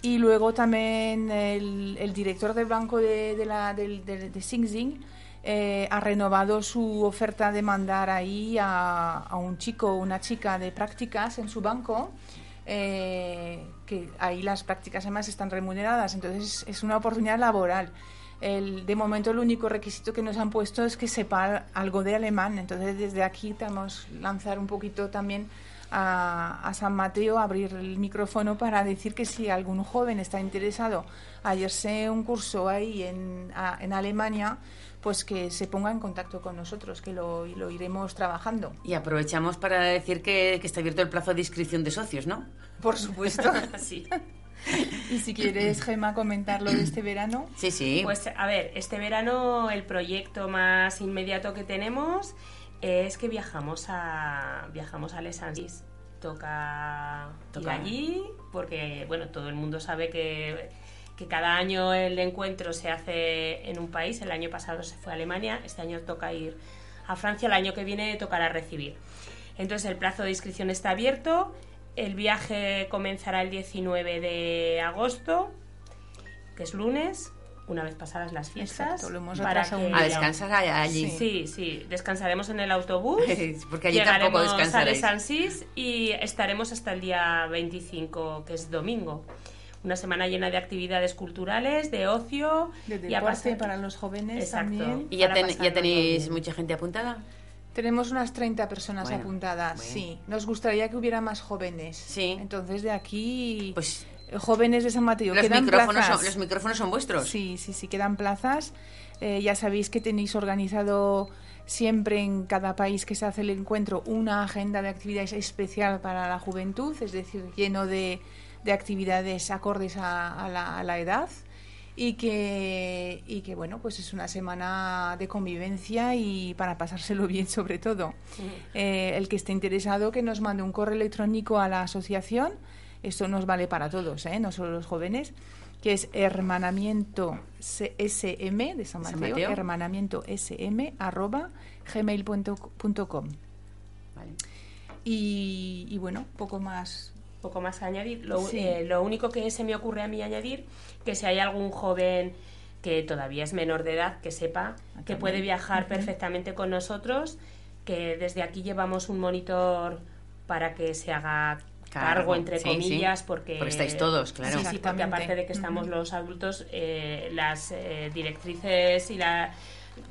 Y luego también el, director del banco de, de, la, de, de Sing Sing eh, ha renovado su oferta de mandar ahí a, a un chico o una chica de prácticas en su banco. Eh, que ahí las prácticas además están remuneradas, entonces es una oportunidad laboral. El, de momento el único requisito que nos han puesto es que sepa algo de alemán, entonces desde aquí tenemos lanzar un poquito también a, San Mateo, abrir el micrófono para decir que si algún joven está interesado a hacerse un curso ahí en, en Alemania, pues que se ponga en contacto con nosotros, que lo, lo iremos trabajando. Y aprovechamos para decir que, que, está abierto el plazo de inscripción de socios, ¿no? Por supuesto. sí. Y si quieres, Gema, comentarlo de este verano. Sí, sí. Pues a ver, este verano el proyecto más inmediato que tenemos es que viajamos a viajamos a Les Ansis. Toca, Toca allí porque bueno, todo el mundo sabe que que cada año el encuentro se hace en un país. El año pasado se fue a Alemania, este año toca ir a Francia, el año que viene tocará recibir. Entonces el plazo de inscripción está abierto, el viaje comenzará el 19 de agosto, que es lunes, una vez pasadas las fiestas. para a descansar allí. Sí. sí, descansaremos en el autobús. Porque allí tampoco descansaréis. a y estaremos hasta el día 25, que es domingo una semana llena de actividades culturales, de ocio. De deporte para los jóvenes también. ¿Y ya, ya tenéis mucha gente apuntada? Tenemos unas 30 personas apuntadas, sí. Nos gustaría que hubiera más jóvenes. Sí. Entonces, de aquí... Pues jóvenes de San Mateo. Los, micrófonos, Son, los micrófonos son vuestros. Sí, sí, sí, quedan plazas. Eh, ya sabéis que tenéis organizado siempre en cada país que se hace el encuentro una agenda de actividades especial para la juventud, es decir, lleno de, de actividades acordes a, la, edad y que, y que bueno pues es una semana de convivencia y para pasárselo bien sobre todo. Eh, el que esté interesado que nos mande un correo electrónico a la asociación. Esto nos vale para todos ¿eh? no solo los jóvenes que es hermanamiento sm de San Mateo, hermanamiento sm arroba gmail.com y, y bueno poco más poco más a añadir. Lo, eh, lo, único que se me ocurre a mí añadir, que si hay algún joven que todavía es menor de edad, que sepa ah, que puede viajar perfectamente con nosotros, que desde aquí llevamos un monitor para que se haga cargo, entre comillas, Porque, porque estáis todos, claro. Sí, sí, porque aparte de que estamos los adultos, eh, las eh, directrices y la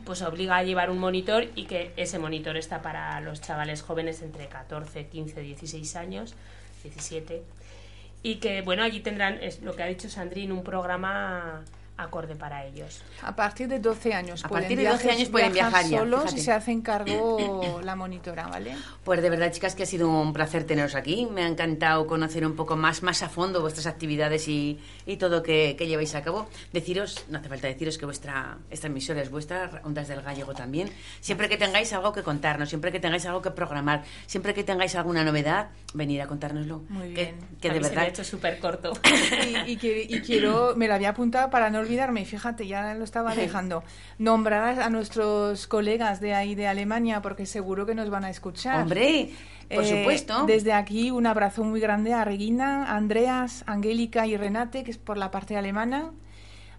pues obliga a llevar un monitor y que ese monitor está para los chavales jóvenes entre 14, 15, 16 años 17. Y que, bueno, allí tendrán, es lo que ha dicho Sandrine, un programa acorde para ellos. A partir de 12 años. A partir de 12 años pueden viajar ya. Solos y se hacen cargo la monitora, ¿vale? Pues de verdad, chicas, que ha sido un placer teneros aquí. Me ha encantado conocer un poco más, más a fondo vuestras actividades y, y todo que, que, lleváis a cabo. Deciros, no hace falta deciros que vuestra esta emisora es vuestra, Ondas del Gallego también. Siempre que tengáis algo que contarnos, siempre que tengáis algo que programar, siempre que tengáis alguna novedad, venid a contárnoslo. Muy bien. Que, de verdad. Se me ha hecho súper corto. y, y, que, y quiero, me la había apuntado para no olvidarme, fíjate, ya lo estaba dejando, nombrar a nuestros colegas de ahí de Alemania, porque seguro que nos van a escuchar. Hombre, por eh, supuesto. Desde aquí un abrazo muy grande a Regina, Andreas, Angélica y Renate, que es por la parte alemana,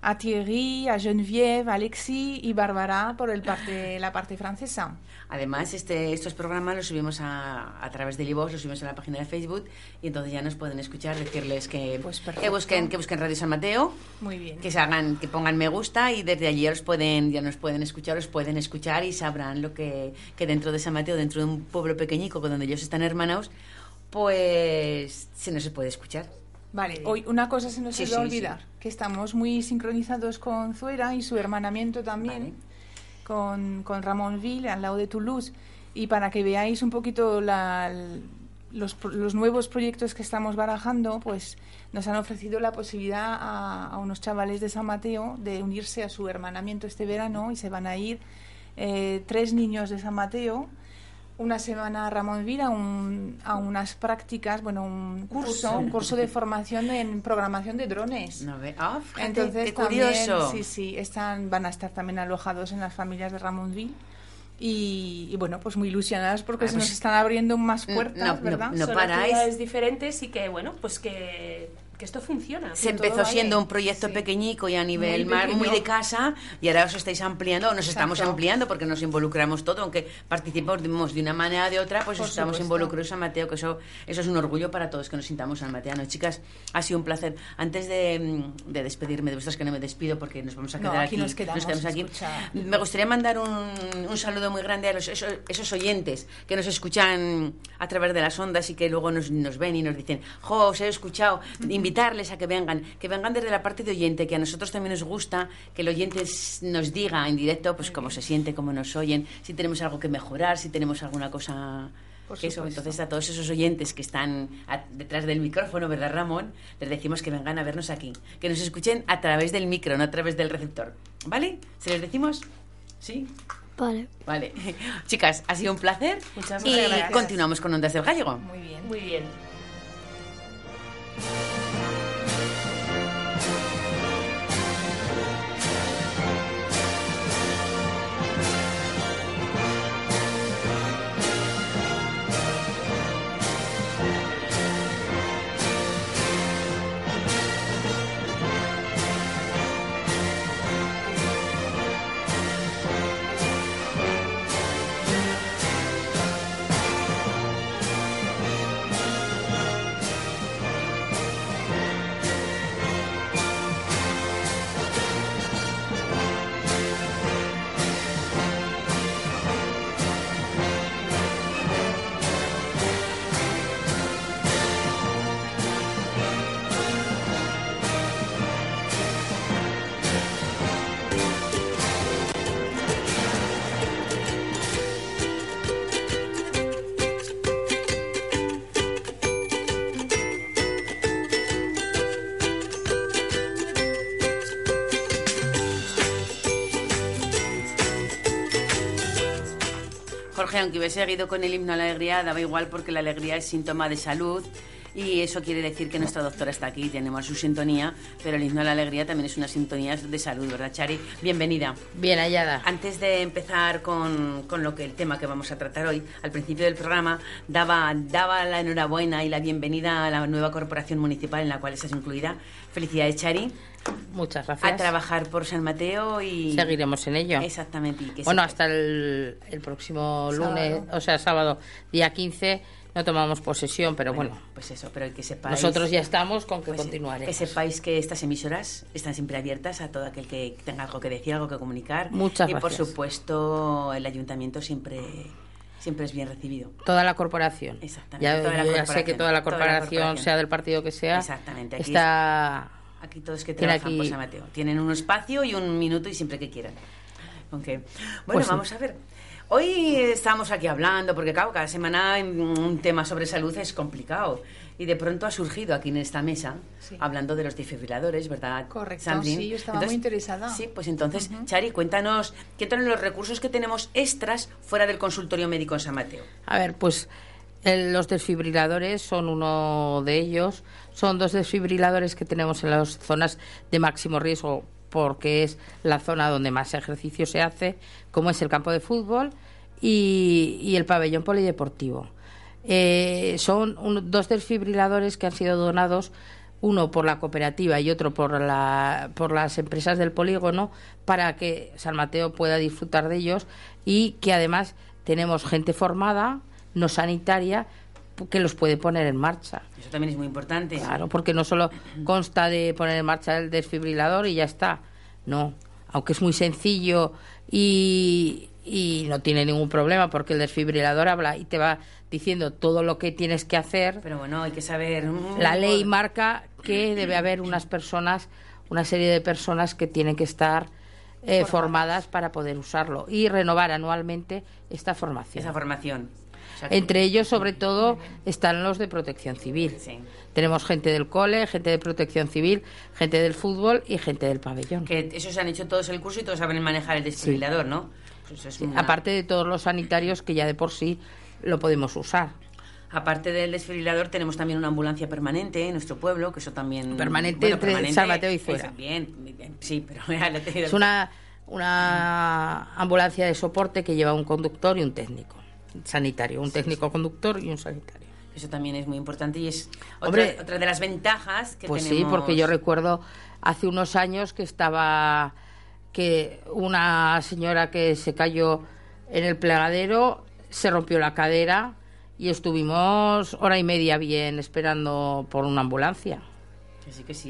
a Thierry, a Geneviève, a Alexis y Bárbara por el parte, la parte francesa. Además, este, estos programas los subimos a, a través del iVoox, los subimos a la página de Facebook y entonces ya nos pueden escuchar, decirles que, Pues que busquen que busquen Radio San Mateo, Muy bien. que se hagan, que pongan me gusta y desde allí os pueden, ya nos pueden escuchar, os pueden escuchar y sabrán lo que, que dentro de San Mateo, dentro de un pueblo pequeñico donde ellos están hermanados, pues se puede escuchar. Vale, hoy una cosa se nos Sí, iba a sí, olvidar, que estamos muy sincronizados con Zuera y su hermanamiento también, Vale. con, con Ramonville, al lado de Toulouse, y para que veáis un poquito la- los, los nuevos proyectos que estamos barajando, pues nos han ofrecido la posibilidad a, a unos chavales de San Mateo de unirse a su hermanamiento este verano y se van a ir eh, tres niños de San Mateo una semana a Ramonville a, un, a unas prácticas, bueno, un curso, un curso de formación en programación de drones. No ve- ah, fíjate, Entonces qué también, curioso. sí, sí, están, van a estar también alojados en las familias de Ramonville. Y, y bueno, pues muy ilusionadas porque Ah, se pues, nos están abriendo más puertas, no, ¿verdad? no Son paráis. actividades diferentes y que, bueno, pues que, que esto funciona. Se empezó vale. siendo un proyecto Sí. pequeñico y a nivel Muy más muy de casa y ahora os estáis ampliando, o nos estamos ampliando porque nos involucramos todo, aunque participamos de una manera o de otra, pues Por estamos supuesto. involucrados San Mateo, que eso, eso es un orgullo para todos que nos sintamos sanmateanos. Chicas, ha sido un placer. Antes de, mm, de despedirme de vosotras, que no me despido porque nos vamos a No, quedar aquí nos quedamos, aquí. Me gustaría mandar un, un saludo muy grande a los, esos, esos oyentes que nos escuchan a través de las ondas y que luego nos, nos ven y nos dicen, jo, os he escuchado, invitarles a que vengan, que vengan desde la parte de oyente, que a nosotros también nos gusta que el oyente nos diga en directo pues cómo se siente, cómo nos oyen, si tenemos algo que mejorar, si tenemos alguna cosa... Que eso, entonces a todos esos oyentes que están a- detrás del micrófono, ¿verdad, Ramón? Les decimos que vengan a vernos aquí, que nos escuchen a través del micro, no a través del receptor. ¿Vale? ¿Se les decimos? ¿Sí? Vale. Vale. Chicas, ha sido un placer. Muchas y gracias. continuamos con Ondas del Gallego. Muy bien. Muy bien. Jorge, aunque hubiese seguido con el himno a la alegría, daba igual porque la alegría es síntoma de salud y eso quiere decir que nuestra doctora está aquí, tenemos su sintonía, pero el himno a la alegría también es una sintonía de salud, ¿verdad, Chari? Bienvenida. Bien hallada. Antes de empezar con, con lo que el tema que vamos a tratar hoy, al principio del programa daba, daba la enhorabuena y la bienvenida a la nueva corporación municipal en la cual estás incluida. Felicidades, Chari, Muchas gracias. a trabajar por San Mateo y Seguiremos en ello. Exactamente. y que Bueno, hasta el, el próximo Sábado. lunes, o sea, sábado, día 15, no tomamos posesión, pero bueno, pues eso, pero que sepáis. nosotros ya estamos con que pues, continuaremos. Que sepáis que estas emisoras están siempre abiertas a todo aquel que tenga algo que decir, algo que comunicar. Muchas y por gracias. supuesto, el ayuntamiento siempre, siempre es bien recibido. Toda la corporación. Exactamente, Ya, toda la yo ya sé que toda la toda la corporación, corporación. sea del partido que sea, Exactamente, aquí está... Aquí todos que trabajan por aquí- San Mateo. Tienen un espacio y un minuto y siempre que quieran. Aunque, bueno, Pues vamos a ver. Hoy estamos aquí hablando, porque claro, cada semana un tema sobre salud es complicado. Y de pronto ha surgido aquí en esta mesa, Sí. hablando de los desfibriladores, ¿verdad? Correcto, Sandrine? sí, yo estaba muy interesada. Sí, pues entonces, Chari, cuéntanos, ¿qué son los recursos que tenemos extras fuera del consultorio médico en San Mateo? A ver, pues el- los desfibriladores son uno de ellos. Son dos desfibriladores que tenemos en las zonas de máximo riesgo porque es la zona donde más ejercicio se hace, como es el campo de fútbol y, el pabellón polideportivo. Eh, son dos desfibriladores que han sido donados uno por la cooperativa y otro por, la, por las empresas del polígono, para que San Mateo pueda disfrutar de ellos y que además tenemos gente formada, no sanitaria, que los puede poner en marcha. Eso también es muy importante. Claro, porque no solo consta de poner en marcha el desfibrilador y ya está. No, aunque es muy sencillo y, y no tiene ningún problema porque el desfibrilador habla y te va diciendo todo lo que tienes que hacer. Pero bueno, hay que saber. La ley marca que debe haber unas personas, una serie de personas que tienen que estar eh, formadas para poder usarlo y renovar anualmente esta formación. Esa formación. Entre ellos, sobre todo, están los de protección civil. Tenemos gente del cole, gente de protección civil, gente del fútbol y gente del pabellón. Que esos han hecho todos el curso y todos saben manejar el desfibrilador, ¿no? Pues Aparte de todos los sanitarios que ya de por sí lo podemos usar. Aparte del desfibrilador, tenemos también una ambulancia permanente en nuestro pueblo, que eso también... Permanente entre San Mateo y fuera. bien, sí, pero... Es una, una ambulancia de soporte que lleva un conductor y un técnico sanitario, un técnico conductor y un sanitario. Eso también es muy importante y es otra, otra de las ventajas que pues sí, porque yo recuerdo hace unos años que estaba que una señora que se cayó en el plegadero se rompió la cadera y estuvimos hora y media bien esperando por una ambulancia.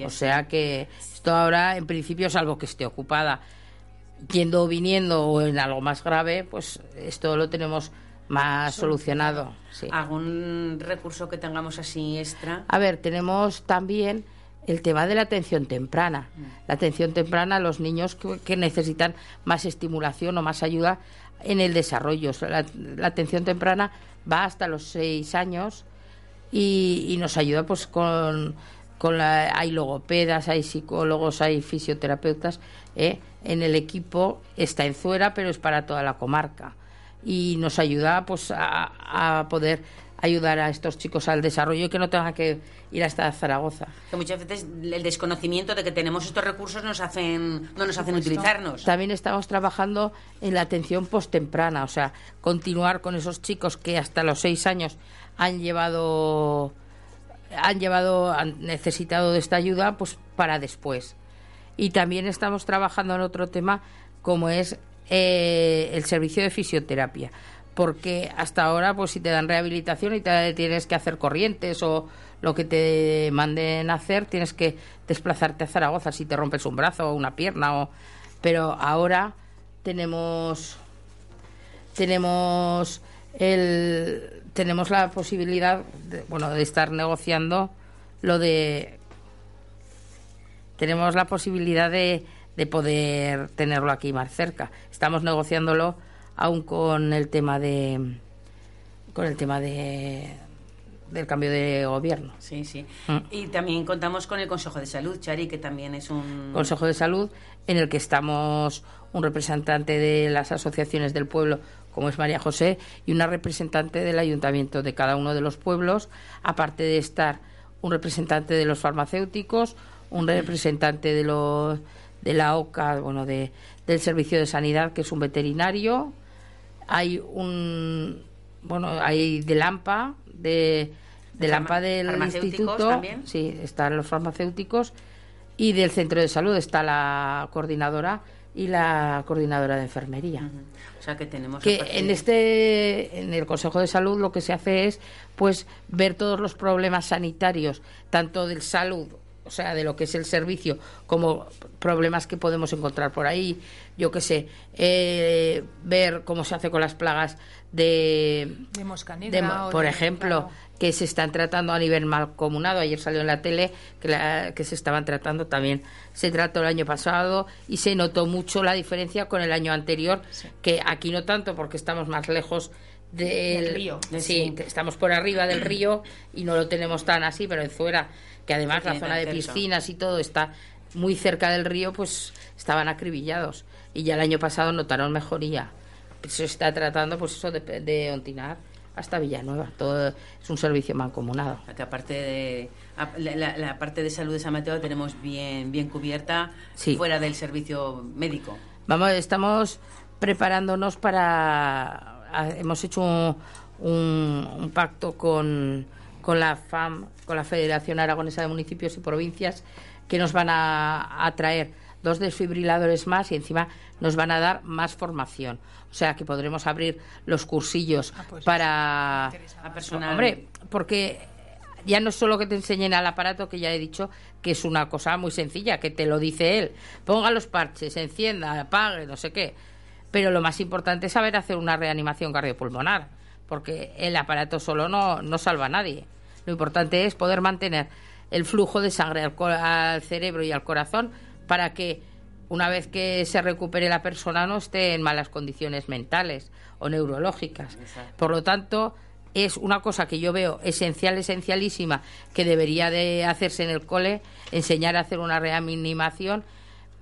o sea que esto ahora, en principio, salvo que esté ocupada yendo o viniendo o en algo más grave, pues esto lo tenemos más solucionado. ¿Algún recurso que tengamos así extra? A ver, tenemos también el tema de la atención temprana. Mm. La atención temprana a los niños que, necesitan más estimulación o más ayuda en el desarrollo. La, atención temprana va hasta los seis años y, nos ayuda pues con, con la, hay logopedas, hay psicólogos, hay fisioterapeutas. ¿eh? En el equipo está en Zuera, pero es para toda la comarca y nos ayuda pues a, poder ayudar a estos chicos al desarrollo y que no tengan que ir hasta Zaragoza. Que muchas veces el desconocimiento de que tenemos estos recursos nos hacen, no nos hacen utilizarnos. También estamos trabajando en la atención postemprana, o sea, continuar con esos chicos que hasta los seis años han llevado han llevado han necesitado de esta ayuda pues para después. Y también estamos trabajando en otro tema como es eh, el servicio de fisioterapia. Porque hasta ahora pues si te dan rehabilitación y te tienes que hacer corrientes o lo que te manden hacer tienes que desplazarte a Zaragoza si te rompes un brazo o una pierna o pero ahora tenemos tenemos el tenemos la posibilidad de, bueno de estar negociando lo de tenemos la posibilidad de de poder tenerlo aquí más cerca. Estamos negociándolo aún con el tema de con el tema de del cambio de gobierno. Sí, sí. Mm. Y también contamos con el Consejo de Salud, Chari, que también es un... Consejo de Salud en el que estamos un representante de las asociaciones del pueblo, como es María José, y una representante del ayuntamiento de cada uno de los pueblos, aparte de estar un representante de los farmacéuticos, un representante de los de la OCA, bueno, de, del Servicio de Sanidad, que es un veterinario. Hay un, bueno, hay de LAMPA, de, de LAMPA del instituto. También. Sí, están los farmacéuticos. Y del centro de salud está la coordinadora y la coordinadora de enfermería. O sea que tenemos que en este en el Consejo de Salud lo que se hace es pues ver todos los problemas sanitarios tanto del salud o sea, de lo que es el servicio, como problemas que podemos encontrar por ahí, yo qué sé, eh, ver cómo se hace con las plagas de, de mosca negra, por ejemplo, que se están tratando a nivel malcomunado. Ayer salió en la tele que, que se estaban tratando también. Se trató el año pasado y se notó mucho la diferencia con el año anterior, que aquí no tanto porque estamos más lejos del, río. sí, estamos por arriba del río y no lo tenemos tan así, pero en fuera que además la zona de piscinas y todo está muy cerca del río, pues estaban acribillados. Y ya el año pasado notaron mejoría. Se está tratando, pues eso, de, de Ontinar hasta Villanueva. Todo es un servicio mancomunado. Que aparte de la, parte de salud de San Mateo tenemos bien bien cubierta fuera del servicio médico. Vamos, estamos preparándonos para hemos hecho un, un pacto con con la FAM, con la Federación Aragonesa de Municipios y Provincias, que nos van a, traer dos desfibriladores más y encima nos van a dar más formación. O sea que podremos abrir los cursillos ah, pues para... personal. Hombre, porque ya no es solo que te enseñen al aparato, que ya he dicho que es una cosa muy sencilla, que te lo dice él. Ponga los parches, encienda, apague, no sé qué. Pero lo más importante es saber hacer una reanimación cardiopulmonar, porque el aparato solo no, no salva a nadie. Lo importante es poder mantener el flujo de sangre al, cerebro y al corazón para que una vez que se recupere la persona no esté en malas condiciones mentales o neurológicas. Por lo tanto, es una cosa que yo veo esencial, esencialísima, que debería de hacerse en el cole, enseñar a hacer una reanimación,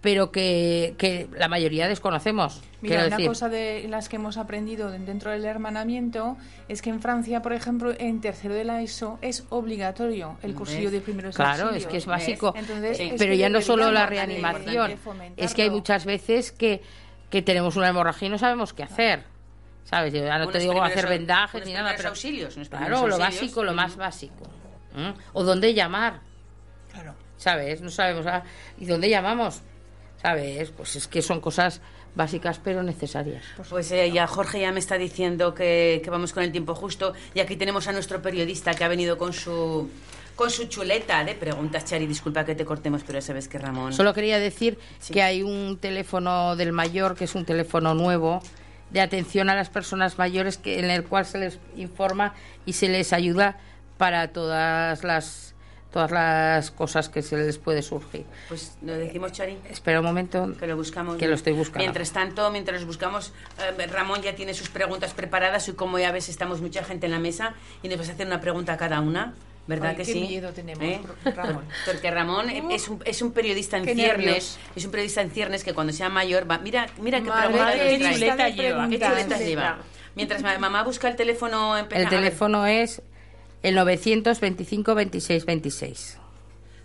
pero que, la mayoría desconocemos. Mira, una cosa de las que hemos aprendido dentro del hermanamiento es que en Francia, por ejemplo, en tercero de la ESO es obligatorio el cursillo de primeros Claro, es que es básico. pero ya no solo la reanimación, es que hay muchas veces que, que tenemos una hemorragia y no sabemos qué hacer. ¿Sabes? Yo no te digo hacer vendajes ni nada, pero. auxilios. Claro, lo básico, lo más básico. O dónde llamar. Claro. ¿Sabes? No sabemos. Ah, ¿Y dónde llamamos? ¿Sabes? Pues es que son cosas básicas pero necesarias. Pues eh, ya Jorge ya me está diciendo que, vamos con el tiempo justo y aquí tenemos a nuestro periodista que ha venido con su con su chuleta de preguntas, Chari. Disculpa que te cortemos, pero ya sabes que Ramón. Solo quería decir que hay un teléfono del mayor que es un teléfono nuevo de atención a las personas mayores que, en el cual se les informa y se les ayuda para todas las todas las cosas que se les puede surgir. Pues lo decimos, Chari. Espera un momento. Que lo buscamos. Que lo estoy buscando. Mientras tanto, mientras los buscamos, eh, Ramón ya tiene sus preguntas preparadas y como ya ves, estamos mucha gente en la mesa y nos vas a hacer una pregunta a cada una. ¿Verdad que qué sí? miedo tenemos, ¿Eh? Ramón. Porque Ramón es, un, es un periodista en ciernes, es un periodista en ciernes que cuando sea mayor va, mira, mira qué pregunta qué chuleta lleva, qué chuleta lleva. Mientras mamá busca el teléfono El teléfono es el 925 26 26.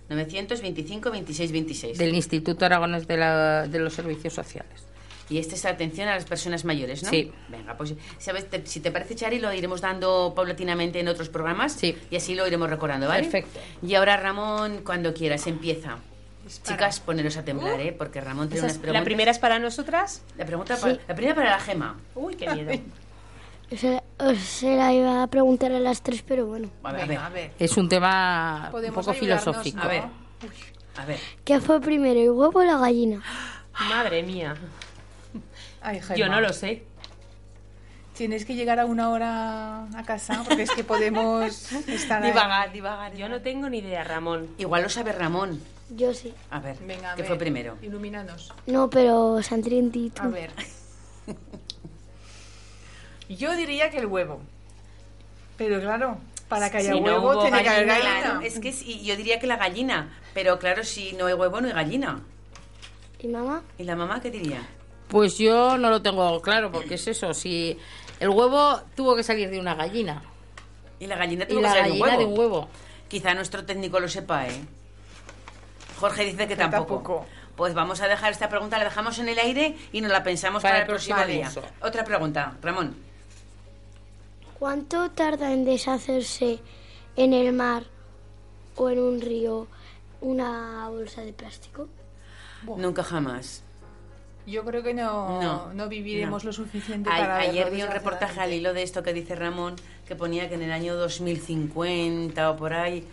925 26 26. Del Instituto Aragones de, la, de los Servicios Sociales. Y este es atención a las personas mayores, ¿no? Sí. Venga, pues ¿sabes? si te parece, Chari, lo iremos dando paulatinamente en otros programas. Sí. Y así lo iremos recordando, ¿vale? Perfecto. Y ahora, Ramón, cuando quieras, empieza. Chicas, poneros a temblar, ¿eh? Porque Ramón tiene unas preguntas. ¿La primera es para nosotras? La, pregunta la primera para la gema. Uy, qué miedo. Se, la iba a preguntar a las tres, pero bueno. A ver, a ver. Es un tema un poco filosófico. A ver. A ver. ¿Qué fue primero, el huevo o la gallina? Madre mía. Yo no lo sé. Tienes que llegar a una hora a casa porque es que podemos estar divagar, divagar. Yo no tengo ni idea, Ramón. Igual lo sabe Ramón. Yo sí. A ver, Venga, ¿qué fue primero? Ilumínanos. No, pero Santrientito. A ver. Yo diría que el huevo. Pero claro, para que haya huevo tiene que haber gallina. es que yo diría que la gallina, pero claro, si no hay huevo no hay gallina. ¿Y mamá? ¿Y la mamá qué diría? Pues yo no lo tengo claro, porque es eso, si el huevo tuvo que salir de una gallina. Y la gallina tuvo que salir de un, de un huevo. Quizá nuestro técnico lo sepa, ¿eh? Jorge dice que tampoco. Pues vamos a dejar esta pregunta, la dejamos en el aire y nos la pensamos para, el próximo día. Otra pregunta, Ramón. ¿Cuánto tarda en deshacerse en el mar o en un río una bolsa de plástico? Nunca jamás. Yo creo que no, no, viviremos lo suficiente para... Ayer vi un reportaje al hilo de esto que dice Ramón, que ponía que en el año 2050 o por ahí...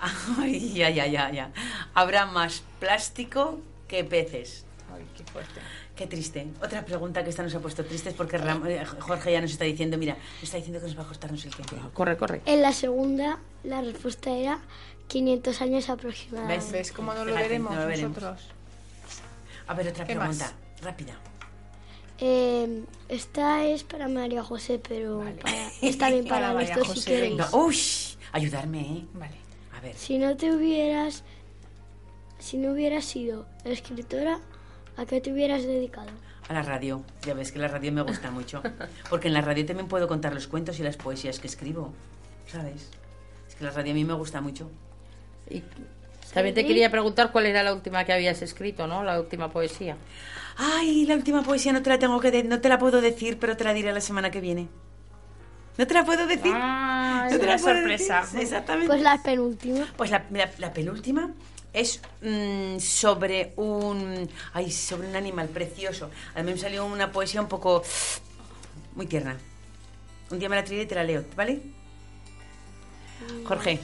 Ay, ya, ya, ya, ya. Habrá más plástico que peces. Ay, qué fuerte. Qué triste. Otra pregunta que esta nos ha puesto triste es porque eh, Jorge ya nos está diciendo, mira, nos está diciendo que nos va a costarnos el tiempo. Corre, corre. En la segunda, la respuesta era 500 años aproximadamente. ¿Ves, ¿Ves cómo no lo veremos nosotros? A ver, otra pregunta, rápida. Eh, esta es para María José, pero está bien para, para esto si queréis. uy, ayudarme, ¿eh? Vale. A ver. Si no te hubieras, si no hubieras sido escritora, ¿a qué te hubieras dedicado? A la radio. Ya ves que la radio me gusta mucho. Porque en la radio también puedo contar los cuentos y las poesías que escribo. ¿Sabes? Es que la radio a mí me gusta mucho. ¿Y también te quería preguntar cuál era la última que habías escrito, ¿no? La última poesía. Ay, la última poesía no te la tengo que no te la puedo decir, pero te la diré la semana que viene. ¿No te la puedo decir? Ah, una sorpresa. Exactamente. Pues la penúltima. Pues la, la, penúltima es mm, sobre un ay, sobre un animal precioso. A mí me salió una poesía un poco muy tierna. Un día me la traeré y te la leo, ¿vale? Jorge,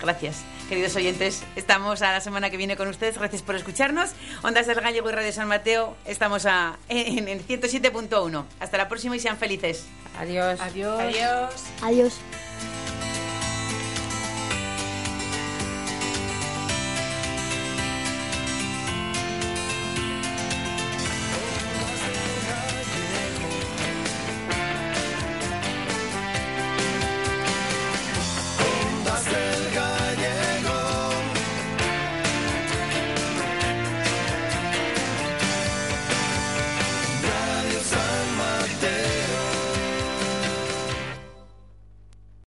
gracias. Queridos oyentes, estamos a la semana que viene con ustedes. Gracias por escucharnos. Ondas del Gallego y Radio San Mateo, estamos a, en, en 107.1. Hasta la próxima y sean felices. Adiós. Adiós. Adiós. Adiós.